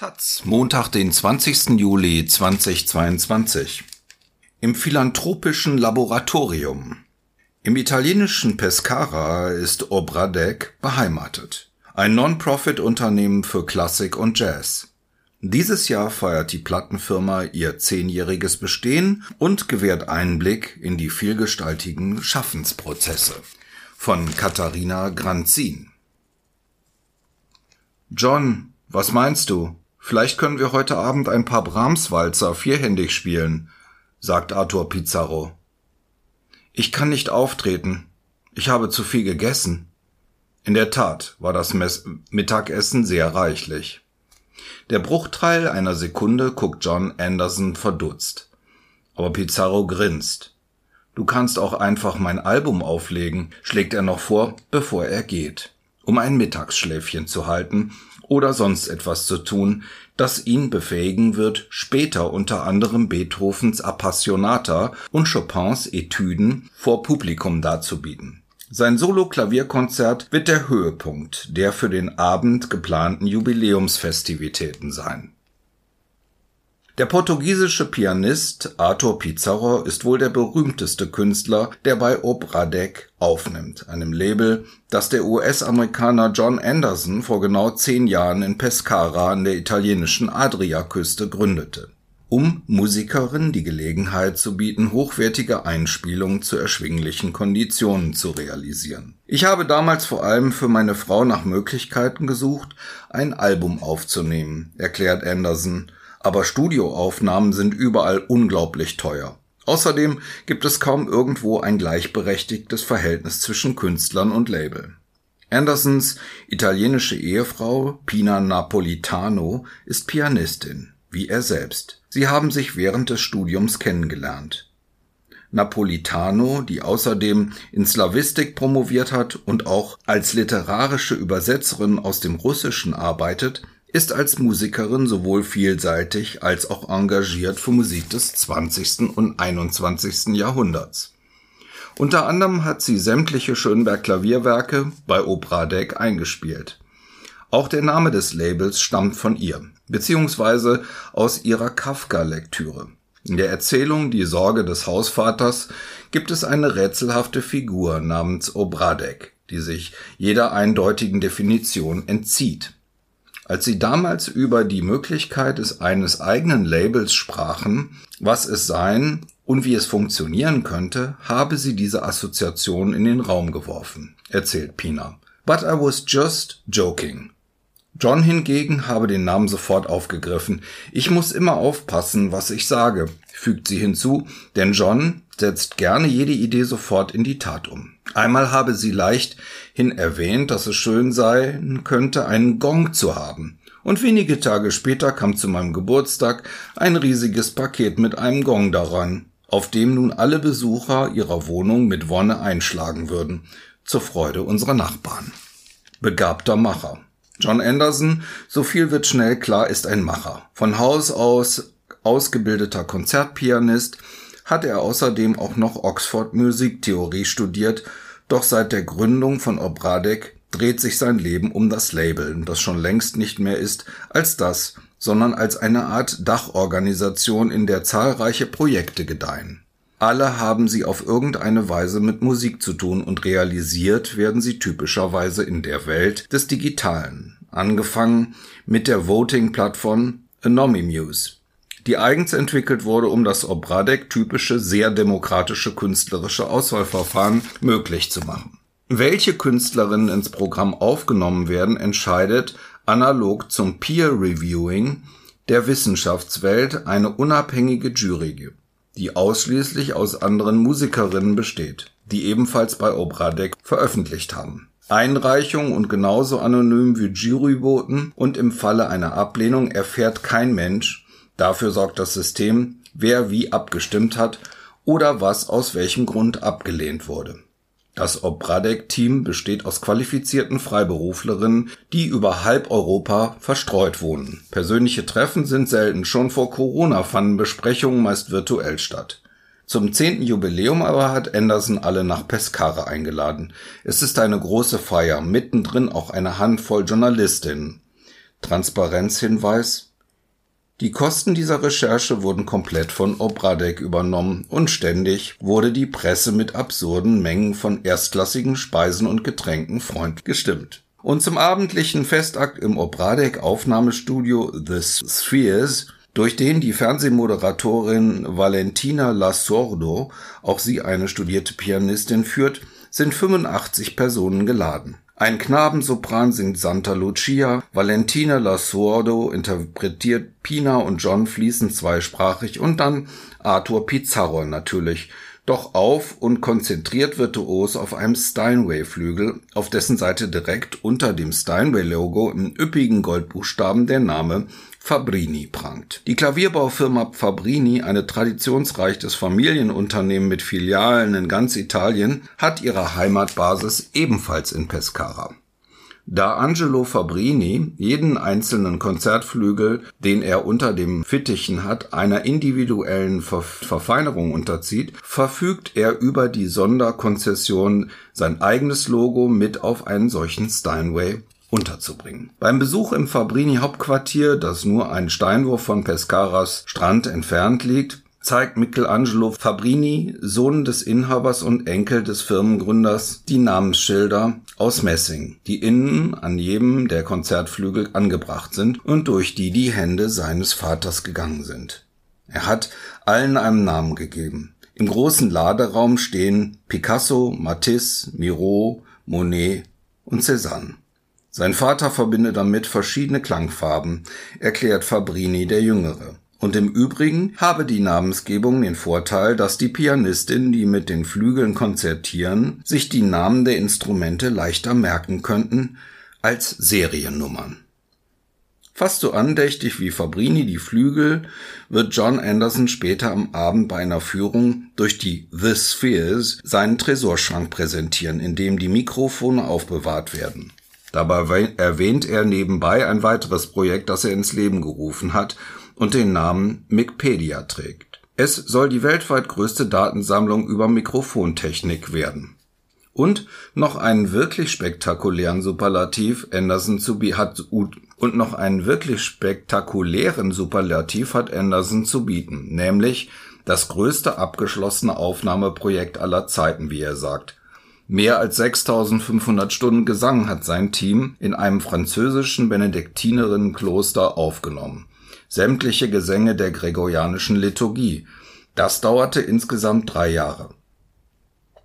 Taz, Montag, den 20. Juli 2022. Im philanthropischen Laboratorium. Im italienischen Pescara ist Obradec beheimatet. Ein Non-Profit-Unternehmen für Klassik und Jazz. Dieses Jahr feiert die Plattenfirma ihr zehnjähriges Bestehen und gewährt Einblick in die vielgestaltigen Schaffensprozesse. Von Katharina Granzin. John, was meinst du? Vielleicht können wir heute Abend ein paar Brahms-Walzer vierhändig spielen, sagt Arthur Pizarro. Ich kann nicht auftreten. Ich habe zu viel gegessen. In der Tat war das Mess Mittagessen sehr reichlich. Der Bruchteil einer Sekunde guckt John Anderson verdutzt. Aber Pizarro grinst. Du kannst auch einfach mein Album auflegen, schlägt er noch vor, bevor er geht, um ein Mittagsschläfchen zu halten oder sonst etwas zu tun, das ihn befähigen wird, später unter anderem Beethovens Appassionata und Chopins Etüden vor Publikum darzubieten. Sein Solo-Klavierkonzert wird der Höhepunkt der für den Abend geplanten Jubiläumsfestivitäten sein der portugiesische Pianist Arthur Pizarro ist wohl der berühmteste Künstler, der bei Obradec aufnimmt, einem Label, das der US-Amerikaner John Anderson vor genau zehn Jahren in Pescara an der italienischen Adriaküste gründete, um Musikerinnen die Gelegenheit zu bieten, hochwertige Einspielungen zu erschwinglichen Konditionen zu realisieren. Ich habe damals vor allem für meine Frau nach Möglichkeiten gesucht, ein Album aufzunehmen, erklärt Anderson aber Studioaufnahmen sind überall unglaublich teuer. Außerdem gibt es kaum irgendwo ein gleichberechtigtes Verhältnis zwischen Künstlern und Label. Andersons italienische Ehefrau Pina Napolitano ist Pianistin, wie er selbst. Sie haben sich während des Studiums kennengelernt. Napolitano, die außerdem in Slavistik promoviert hat und auch als literarische Übersetzerin aus dem Russischen arbeitet, ist als Musikerin sowohl vielseitig als auch engagiert für Musik des 20. und 21. Jahrhunderts. Unter anderem hat sie sämtliche Schönberg Klavierwerke bei Opradec eingespielt. Auch der Name des Labels stammt von ihr, beziehungsweise aus ihrer Kafka-Lektüre. In der Erzählung Die Sorge des Hausvaters gibt es eine rätselhafte Figur namens Obradek, die sich jeder eindeutigen Definition entzieht. Als sie damals über die Möglichkeit des eines eigenen Labels sprachen, was es sein und wie es funktionieren könnte, habe sie diese Assoziation in den Raum geworfen, erzählt Pina. But I was just joking. John hingegen habe den Namen sofort aufgegriffen. Ich muss immer aufpassen, was ich sage, fügt sie hinzu, denn John setzt gerne jede Idee sofort in die Tat um. Einmal habe sie leichthin erwähnt, dass es schön sein könnte, einen Gong zu haben. Und wenige Tage später kam zu meinem Geburtstag ein riesiges Paket mit einem Gong daran, auf dem nun alle Besucher ihrer Wohnung mit Wonne einschlagen würden, zur Freude unserer Nachbarn. Begabter Macher. John Anderson, so viel wird schnell klar, ist ein Macher. Von Haus aus ausgebildeter Konzertpianist, hat er außerdem auch noch Oxford Musiktheorie studiert, doch seit der Gründung von Obradek dreht sich sein Leben um das Label, das schon längst nicht mehr ist als das, sondern als eine Art Dachorganisation, in der zahlreiche Projekte gedeihen. Alle haben sie auf irgendeine Weise mit Musik zu tun und realisiert werden sie typischerweise in der Welt des Digitalen, angefangen mit der Voting-Plattform Anomimuse die eigens entwickelt wurde, um das Obradek-typische, sehr demokratische künstlerische Auswahlverfahren möglich zu machen. Welche Künstlerinnen ins Programm aufgenommen werden, entscheidet analog zum Peer Reviewing der Wissenschaftswelt eine unabhängige Jury, die ausschließlich aus anderen Musikerinnen besteht, die ebenfalls bei Obradek veröffentlicht haben. Einreichung und genauso anonym wie Juryvoten und im Falle einer Ablehnung erfährt kein Mensch, Dafür sorgt das System, wer wie abgestimmt hat oder was aus welchem Grund abgelehnt wurde. Das Obradek-Team besteht aus qualifizierten Freiberuflerinnen, die über halb Europa verstreut wohnen. Persönliche Treffen sind selten. Schon vor Corona fanden Besprechungen meist virtuell statt. Zum zehnten Jubiläum aber hat Anderson alle nach Pescara eingeladen. Es ist eine große Feier, mittendrin auch eine Handvoll Journalistinnen. Transparenzhinweis Die Kosten dieser Recherche wurden komplett von Obradek übernommen und ständig wurde die Presse mit absurden Mengen von erstklassigen Speisen und Getränken freund gestimmt. Und zum abendlichen Festakt im Obradek Aufnahmestudio The Spheres durch den die Fernsehmoderatorin Valentina Lasordo, auch sie eine studierte Pianistin, führt, sind 85 Personen geladen. Ein Knabensopran singt Santa Lucia, Valentina Lasordo interpretiert Pina und John fließend zweisprachig und dann Arthur Pizarro natürlich, doch auf und konzentriert virtuos auf einem Steinway-Flügel, auf dessen Seite direkt unter dem Steinway-Logo in üppigen Goldbuchstaben der Name Fabrini prangt. Die Klavierbaufirma Fabrini, eine traditionsreiches Familienunternehmen mit Filialen in ganz Italien, hat ihre Heimatbasis ebenfalls in Pescara. Da Angelo Fabrini jeden einzelnen Konzertflügel, den er unter dem Fittichen hat, einer individuellen Ver Verfeinerung unterzieht, verfügt er über die Sonderkonzession, sein eigenes Logo mit auf einen solchen Steinway unterzubringen. Beim Besuch im Fabrini Hauptquartier, das nur einen Steinwurf von Pescaras Strand entfernt liegt, zeigt Michelangelo Fabrini, Sohn des Inhabers und Enkel des Firmengründers, die Namensschilder aus Messing, die innen an jedem der Konzertflügel angebracht sind und durch die die Hände seines Vaters gegangen sind. Er hat allen einen Namen gegeben. Im großen Laderaum stehen Picasso, Matisse, Miro, Monet und Cézanne. Sein Vater verbinde damit verschiedene Klangfarben, erklärt Fabrini der Jüngere. Und im Übrigen habe die Namensgebung den Vorteil, dass die Pianistin, die mit den Flügeln konzertieren, sich die Namen der Instrumente leichter merken könnten als Seriennummern. Fast so andächtig wie Fabrini die Flügel wird John Anderson später am Abend bei einer Führung durch die The Spheres seinen Tresorschrank präsentieren, in dem die Mikrofone aufbewahrt werden. Dabei erwähnt er nebenbei ein weiteres Projekt, das er ins Leben gerufen hat und den Namen Micpedia trägt. Es soll die weltweit größte Datensammlung über Mikrofontechnik werden. Und noch einen wirklich spektakulären Superlativ Anderson zu hat und noch einen wirklich spektakulären Superlativ hat Anderson zu bieten, nämlich das größte abgeschlossene Aufnahmeprojekt aller Zeiten, wie er sagt. Mehr als 6500 Stunden Gesang hat sein Team in einem französischen Benediktinerinnenkloster aufgenommen. Sämtliche Gesänge der gregorianischen Liturgie. Das dauerte insgesamt drei Jahre.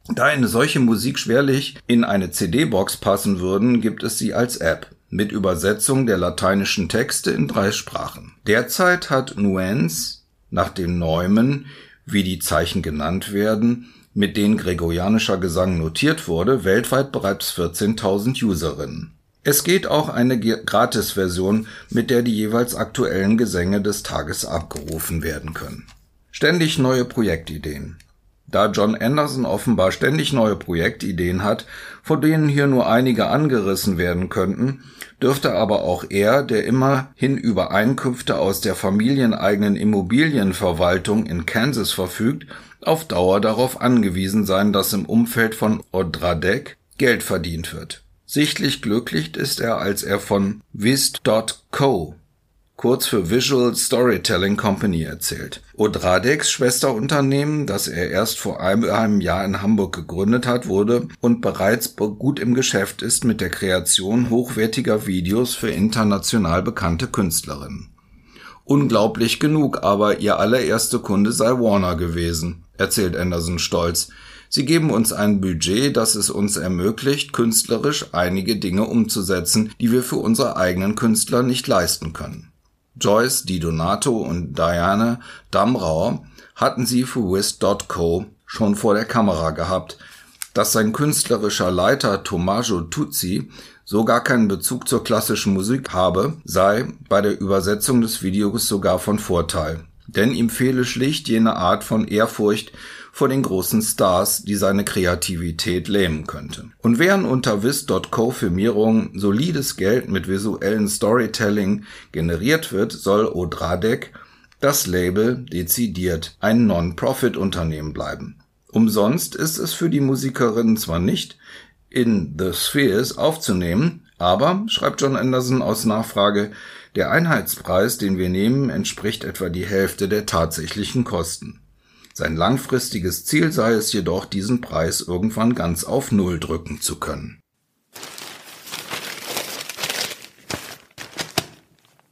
Da eine solche Musik schwerlich in eine CD-Box passen würden, gibt es sie als App mit Übersetzung der lateinischen Texte in drei Sprachen. Derzeit hat Nuance nach dem Neumann, wie die Zeichen genannt werden, mit denen gregorianischer Gesang notiert wurde, weltweit bereits 14.000 Userinnen. Es geht auch eine Gratis-Version, mit der die jeweils aktuellen Gesänge des Tages abgerufen werden können. Ständig neue Projektideen. Da John Anderson offenbar ständig neue Projektideen hat, von denen hier nur einige angerissen werden könnten, dürfte aber auch er, der immerhin über Einkünfte aus der familieneigenen Immobilienverwaltung in Kansas verfügt, auf Dauer darauf angewiesen sein, dass im Umfeld von Odradek Geld verdient wird. Sichtlich glücklich ist er, als er von Vis.co, kurz für Visual Storytelling Company, erzählt. Odradeks Schwesterunternehmen, das er erst vor einem Jahr in Hamburg gegründet hat, wurde und bereits gut im Geschäft ist mit der Kreation hochwertiger Videos für international bekannte Künstlerinnen. Unglaublich genug, aber ihr allererster Kunde sei Warner gewesen erzählt Anderson stolz. Sie geben uns ein Budget, das es uns ermöglicht, künstlerisch einige Dinge umzusetzen, die wir für unsere eigenen Künstler nicht leisten können. Joyce Di Donato und Diane Damrauer hatten sie für Whist.co schon vor der Kamera gehabt. Dass sein künstlerischer Leiter Tommaso Tuzzi so gar keinen Bezug zur klassischen Musik habe, sei bei der Übersetzung des Videos sogar von Vorteil denn ihm fehle schlicht jene Art von Ehrfurcht vor den großen Stars, die seine Kreativität lähmen könnte. Und während unter Viz.co Firmierung solides Geld mit visuellen Storytelling generiert wird, soll Odradek das Label dezidiert ein Non-Profit-Unternehmen bleiben. Umsonst ist es für die Musikerin zwar nicht in The Spheres aufzunehmen, Aber, schreibt John Anderson aus Nachfrage, der Einheitspreis, den wir nehmen, entspricht etwa die Hälfte der tatsächlichen Kosten. Sein langfristiges Ziel sei es jedoch, diesen Preis irgendwann ganz auf Null drücken zu können